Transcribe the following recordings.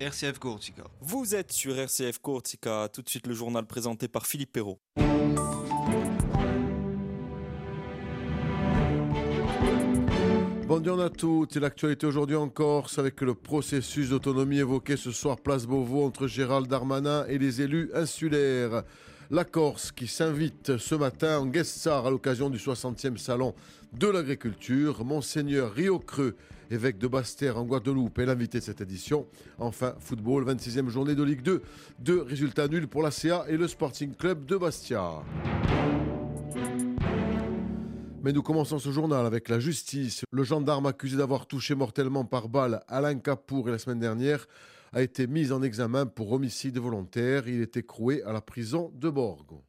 RCF Corsica. Vous êtes sur RCF Corsica, tout de suite le journal présenté par Philippe Perrault. Bonjour à toutes, c'est l'actualité aujourd'hui en Corse avec le processus d'autonomie évoqué ce soir place Beauvau entre Gérald Darmanin et les élus insulaires. La Corse qui s'invite ce matin en guest star à l'occasion du 60e salon de l'agriculture. Monseigneur Rio Creux évêque de Bastère en Guadeloupe, est l'invité de cette édition. Enfin, football, 26e journée de Ligue 2. Deux résultats nuls pour la CA et le Sporting Club de Bastia. Mais nous commençons ce journal avec la justice. Le gendarme accusé d'avoir touché mortellement par balle Alain Capour la semaine dernière a été mis en examen pour homicide volontaire. Il est écroué à la prison de Borgo.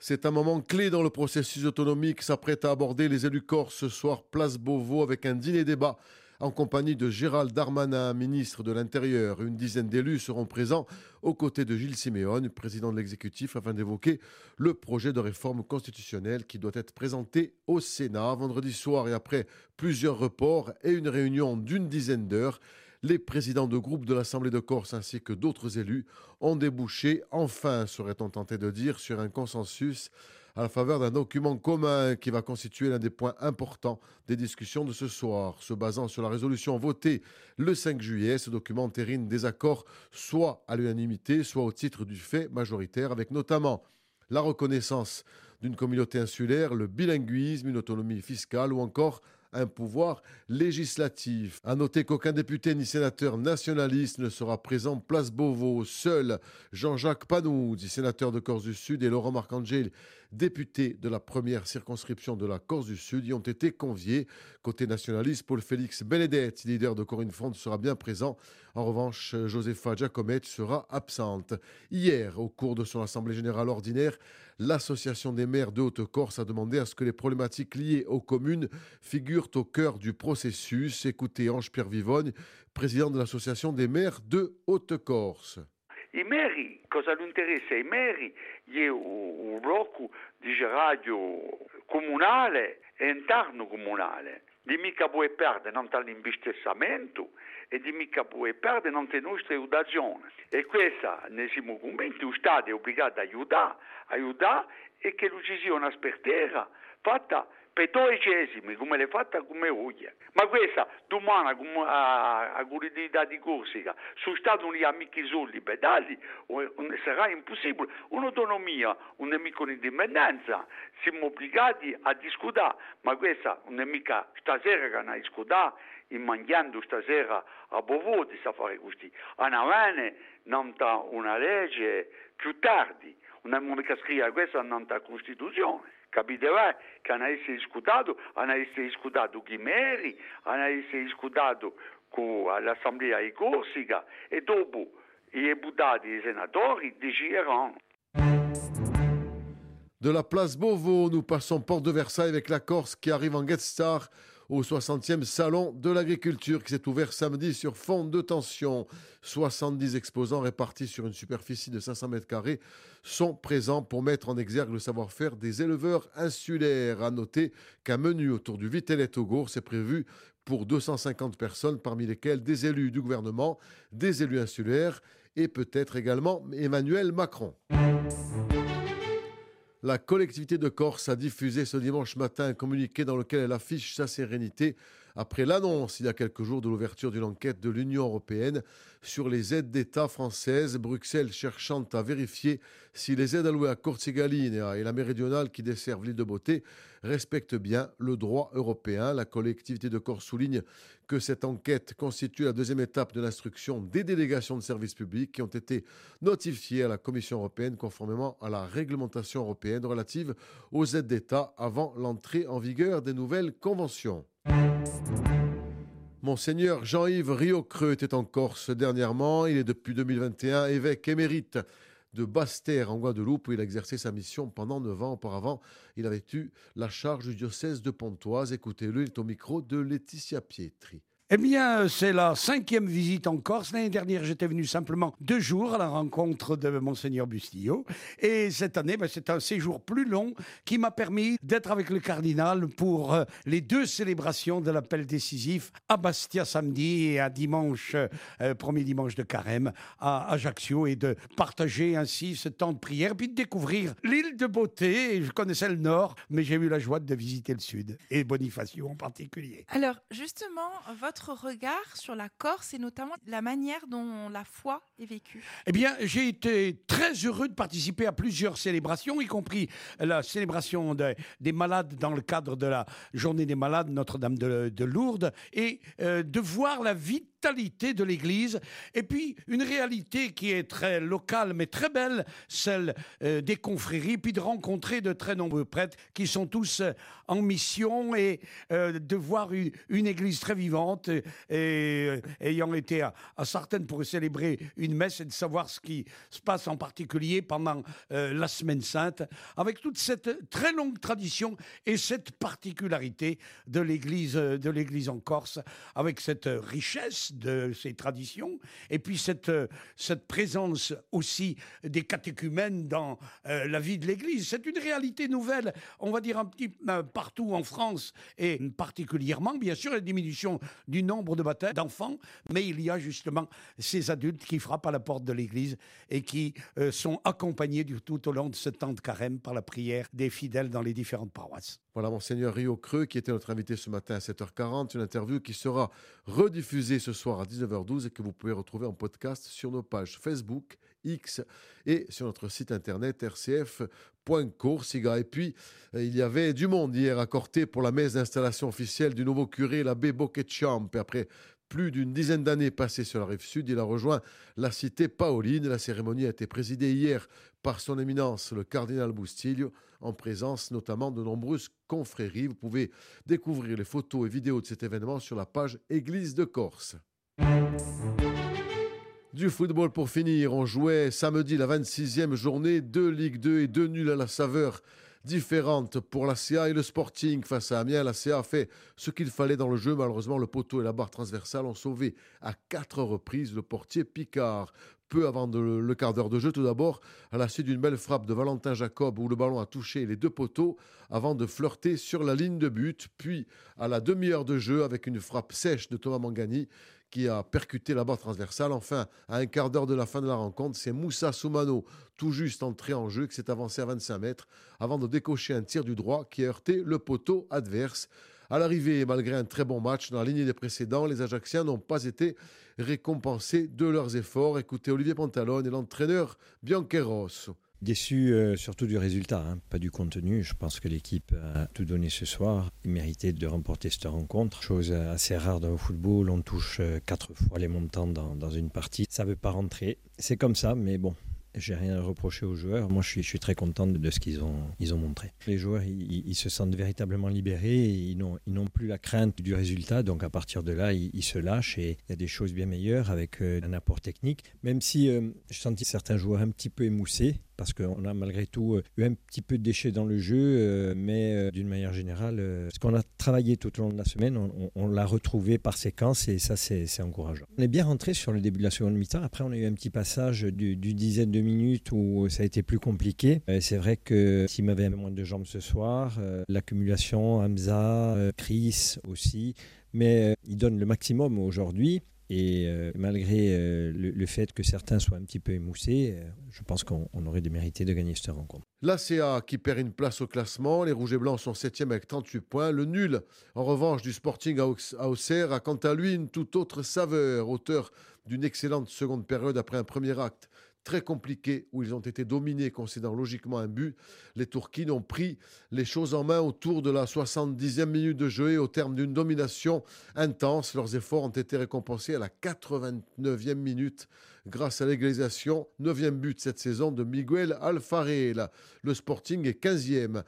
C'est un moment clé dans le processus autonomique s'apprête à aborder les élus corse ce soir place Beauvau avec un dîner-débat en compagnie de Gérald Darmanin, ministre de l'Intérieur. Une dizaine d'élus seront présents aux côtés de Gilles Siméon, président de l'exécutif, afin d'évoquer le projet de réforme constitutionnelle qui doit être présenté au Sénat vendredi soir et après plusieurs reports et une réunion d'une dizaine d'heures. Les présidents de groupe de l'Assemblée de Corse ainsi que d'autres élus ont débouché, enfin serait-on tenté de dire, sur un consensus à la faveur d'un document commun qui va constituer l'un des points importants des discussions de ce soir. Se basant sur la résolution votée le 5 juillet, ce document entérine des accords soit à l'unanimité, soit au titre du fait majoritaire, avec notamment la reconnaissance d'une communauté insulaire, le bilinguisme, une autonomie fiscale ou encore un pouvoir législatif. À noter qu'aucun député ni sénateur nationaliste ne sera présent place Beauvau. Seul Jean-Jacques Panoudi, sénateur de Corse du Sud, et Laurent Marcangeli, député de la première circonscription de la Corse du Sud, y ont été conviés. Côté nationaliste, Paul Félix Benedetti, leader de Corinne Front, sera bien présent. En revanche, Josefa Giacometti sera absente. Hier, au cours de son assemblée générale ordinaire, l'Association des maires de Haute-Corse a demandé à ce que les problématiques liées aux communes figurent au cœur du processus. Écoutez Ange-Pierre Vivogne, président de l'Association des maires de Haute-Corse. I meri, cosa gli interessa ai meri? È un blocco di radio comunale e interno comunale. Di mica puoi perdere non dall'investimento e di mica puoi perdere non le nostre aiutazioni. E questa, ne siamo convinti, lo Stato è obbligato a aiutare, aiutare e che non ci sia una spertera fatta per dodicesimi come l'è fatta come oggi. Ma questa domani a, a Guridità di Corsica su Stato non amici soldi pedali sarà impossibile. Un'autonomia, un nemico di indipendenza, siamo obbligati a discutere, ma questa non è mica stasera che ne discutiamo mangiando stasera a Bovo di fare così. A Navane non una legge più tardi, non è mica scritta questa non Costituzione. Capiterà che hanno essere discutato, hanno essere discutato con i meri, hanno essere discutato con l'Assemblea di Corsica e dopo i deputati e i senatori decideranno. De la place Beauvau, nous passons porte de Versailles avec la Corse qui arrive en guest star au 60e Salon de l'agriculture qui s'est ouvert samedi sur fond de tension. 70 exposants répartis sur une superficie de 500 mètres carrés sont présents pour mettre en exergue le savoir-faire des éleveurs insulaires. À noter qu'un menu autour du Vitellet au s'est prévu pour 250 personnes, parmi lesquelles des élus du gouvernement, des élus insulaires et peut-être également Emmanuel Macron. La collectivité de Corse a diffusé ce dimanche matin un communiqué dans lequel elle affiche sa sérénité après l'annonce il y a quelques jours de l'ouverture d'une enquête de l'Union européenne sur les aides d'État françaises, Bruxelles cherchant à vérifier si les aides allouées à Corsigalinea et la méridionale qui desservent l'île de Beauté respectent bien le droit européen. La collectivité de Corse souligne que cette enquête constitue la deuxième étape de l'instruction des délégations de services publics qui ont été notifiées à la Commission européenne conformément à la réglementation européenne relative aux aides d'État avant l'entrée en vigueur des nouvelles conventions. Monseigneur Jean-Yves Riocreux était en Corse dernièrement. Il est depuis 2021 évêque émérite de Basse-Terre en Guadeloupe où il a exercé sa mission pendant neuf ans. Auparavant, il avait eu la charge du diocèse de Pontoise. Écoutez-le, il est au micro de Laetitia Pietri. Eh bien, c'est la cinquième visite en Corse. L'année dernière, j'étais venu simplement deux jours à la rencontre de Monseigneur Bustillo. Et cette année, ben, c'est un séjour plus long qui m'a permis d'être avec le cardinal pour euh, les deux célébrations de l'appel décisif à Bastia samedi et à dimanche, euh, premier dimanche de carême à Ajaccio et de partager ainsi ce temps de prière, puis de découvrir l'île de beauté. Je connaissais le nord, mais j'ai eu la joie de visiter le sud et Bonifacio en particulier. Alors, justement, votre regard sur la Corse et notamment la manière dont la foi est vécue. Eh bien, j'ai été très heureux de participer à plusieurs célébrations, y compris la célébration des malades dans le cadre de la journée des malades Notre-Dame de, Lourdes, et euh, de voir la vie de l'Église, et puis une réalité qui est très locale mais très belle, celle euh, des confréries, puis de rencontrer de très nombreux prêtres qui sont tous euh, en mission et euh, de voir une, Église très vivante et, ayant été à, à, Sartène pour célébrer une messe et de savoir ce qui se passe en particulier pendant la Semaine Sainte, avec toute cette très longue tradition et cette particularité de l'Église de l'Église en Corse, avec cette richesse de ces traditions, et puis cette, euh, cette présence aussi des catéchumènes dans euh, la vie de l'Église. C'est une réalité nouvelle, on va dire un petit euh, partout en France, et particulièrement, bien sûr, la diminution du nombre de baptêmes d'enfants, mais il y a justement ces adultes qui frappent à la porte de l'Église et qui sont accompagnés du, tout au long de ce temps de carême par la prière des fidèles dans les différentes paroisses. Voilà, Monseigneur Rio Creux, qui était notre invité ce matin à 7h40, une interview qui sera rediffusée ce soir à 19h12 et que vous pouvez retrouver en podcast sur nos pages Facebook, X et sur notre site internet rcf.coursiga. Et puis, euh, il y avait du monde hier à Corté pour la messe d'installation officielle du nouveau curé, l'abbé Boquetchamp. Et après plus d'une dizaine d'années passées sur la rive sud, il a rejoint la cité paoline. La cérémonie a été présidée hier par son éminence, le cardinal Bustillo, en présence notamment de nombreuses confréries. Vous pouvez découvrir les photos et vidéos de cet événement sur la page Église de Corse. Du football pour finir, on jouait samedi la 26e journée, deux Ligue 2 et deux nuls à la saveur différente pour la CA et le Sporting face à Amiens. La CA a fait ce qu'il fallait dans le jeu. Malheureusement, le poteau et la barre transversale ont sauvé à quatre reprises le portier Picard. Peu avant le quart d'heure de jeu, tout d'abord, à la suite d'une belle frappe de Valentin Jacob où le ballon a touché les deux poteaux avant de flirter sur la ligne de but. Puis, à la demi-heure de jeu, avec une frappe sèche de Thomas Mangani, qui a percuté la barre transversale. Enfin, à un quart d'heure de la fin de la rencontre, c'est Moussa Soumano, tout juste entré en jeu, qui s'est avancé à 25 mètres avant de décocher un tir du droit qui a heurté le poteau adverse. À l'arrivée, malgré un très bon match dans la lignée des précédents, les Ajacciens n'ont pas été récompensés de leurs efforts. Écoutez Olivier Pantalone et l'entraîneur Bianqueros. Déçu euh, surtout du résultat, hein, pas du contenu. Je pense que l'équipe a tout donné ce soir. Il méritait de remporter cette rencontre. Chose assez rare dans le football, on touche euh, quatre fois les montants dans, une partie. Ça ne veut pas rentrer. C'est comme ça, mais bon, j'ai rien à reprocher aux joueurs. Moi, je suis, très content de, ce qu'ils ont, ils ont montré. Les joueurs, ils, se sentent véritablement libérés. ils n'ont plus la crainte du résultat. Donc, à partir de là, ils, se lâchent et il y a des choses bien meilleures avec euh, un apport technique. Même si euh, je sentis certains joueurs un petit peu émoussés parce qu'on a malgré tout euh, eu un petit peu de déchets dans le jeu, euh, mais euh, d'une manière générale, ce qu'on a travaillé tout au long de la semaine, on, l'a retrouvé par séquence et ça, c'est encourageant. On est bien rentré sur le début de la seconde mi-temps. Après, on a eu un petit passage d'une dizaine de minutes où ça a été plus compliqué. c'est vrai que s'il m'avait moins de jambes ce soir, l'accumulation, Hamza, Chris aussi, mais il donne le maximum aujourd'hui. Et euh, malgré euh, le, fait que certains soient un petit peu émoussés, euh, je pense qu'on aurait mérité de gagner cette rencontre. L'ACA qui perd une place au classement, les Rouges et Blancs sont 7 avec 38 points. Le nul, en revanche, du Sporting à Auxerre a quant à lui une toute autre saveur, auteur d'une excellente seconde période après un premier acte très compliqué où ils ont été dominés concédant logiquement un but. Les Turquines ont pris les choses en main autour de la 70e minute de jeu et au terme d'une domination intense. Leurs efforts ont été récompensés à la 89e minute grâce à l'égalisation, 9e but cette saison de Miguel Alfarel. Le Sporting est 15e.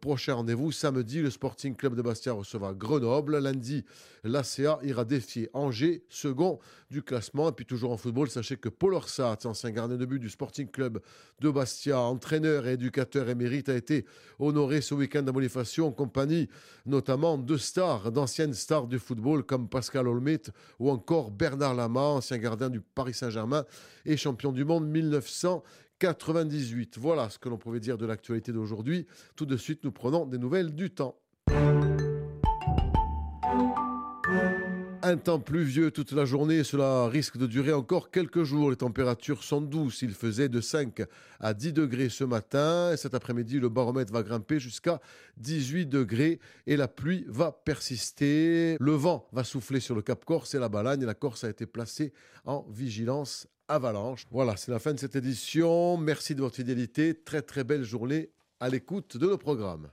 Prochain rendez-vous samedi, le Sporting Club de Bastia recevra Grenoble. Lundi, l'ACA ira défier Angers, second du classement. Et puis toujours en football, sachez que Paul Orsat, ancien gardien de but du Sporting Club de Bastia, entraîneur et éducateur émérite, a été honoré ce week-end à Bonifacio en compagnie notamment de stars, d'anciennes stars du football comme Pascal Olmit ou encore Bernard Lama, ancien gardien du Paris Saint-Germain et champion du monde 1998. Voilà ce que l'on pouvait dire de l'actualité d'aujourd'hui. Tout de suite, nous prenons des nouvelles du temps. Un temps pluvieux toute la journée, cela risque de durer encore quelques jours. Les températures sont douces. Il faisait de 5 à 10 degrés ce matin. Et cet après-midi, le baromètre va grimper jusqu'à 18 degrés et la pluie va persister. Le vent va souffler sur le Cap Corse et la Balagne. La Corse a été placée en vigilance avalanche. Voilà, c'est la fin de cette édition. Merci de votre fidélité. Très très belle journée à l'écoute de nos programmes.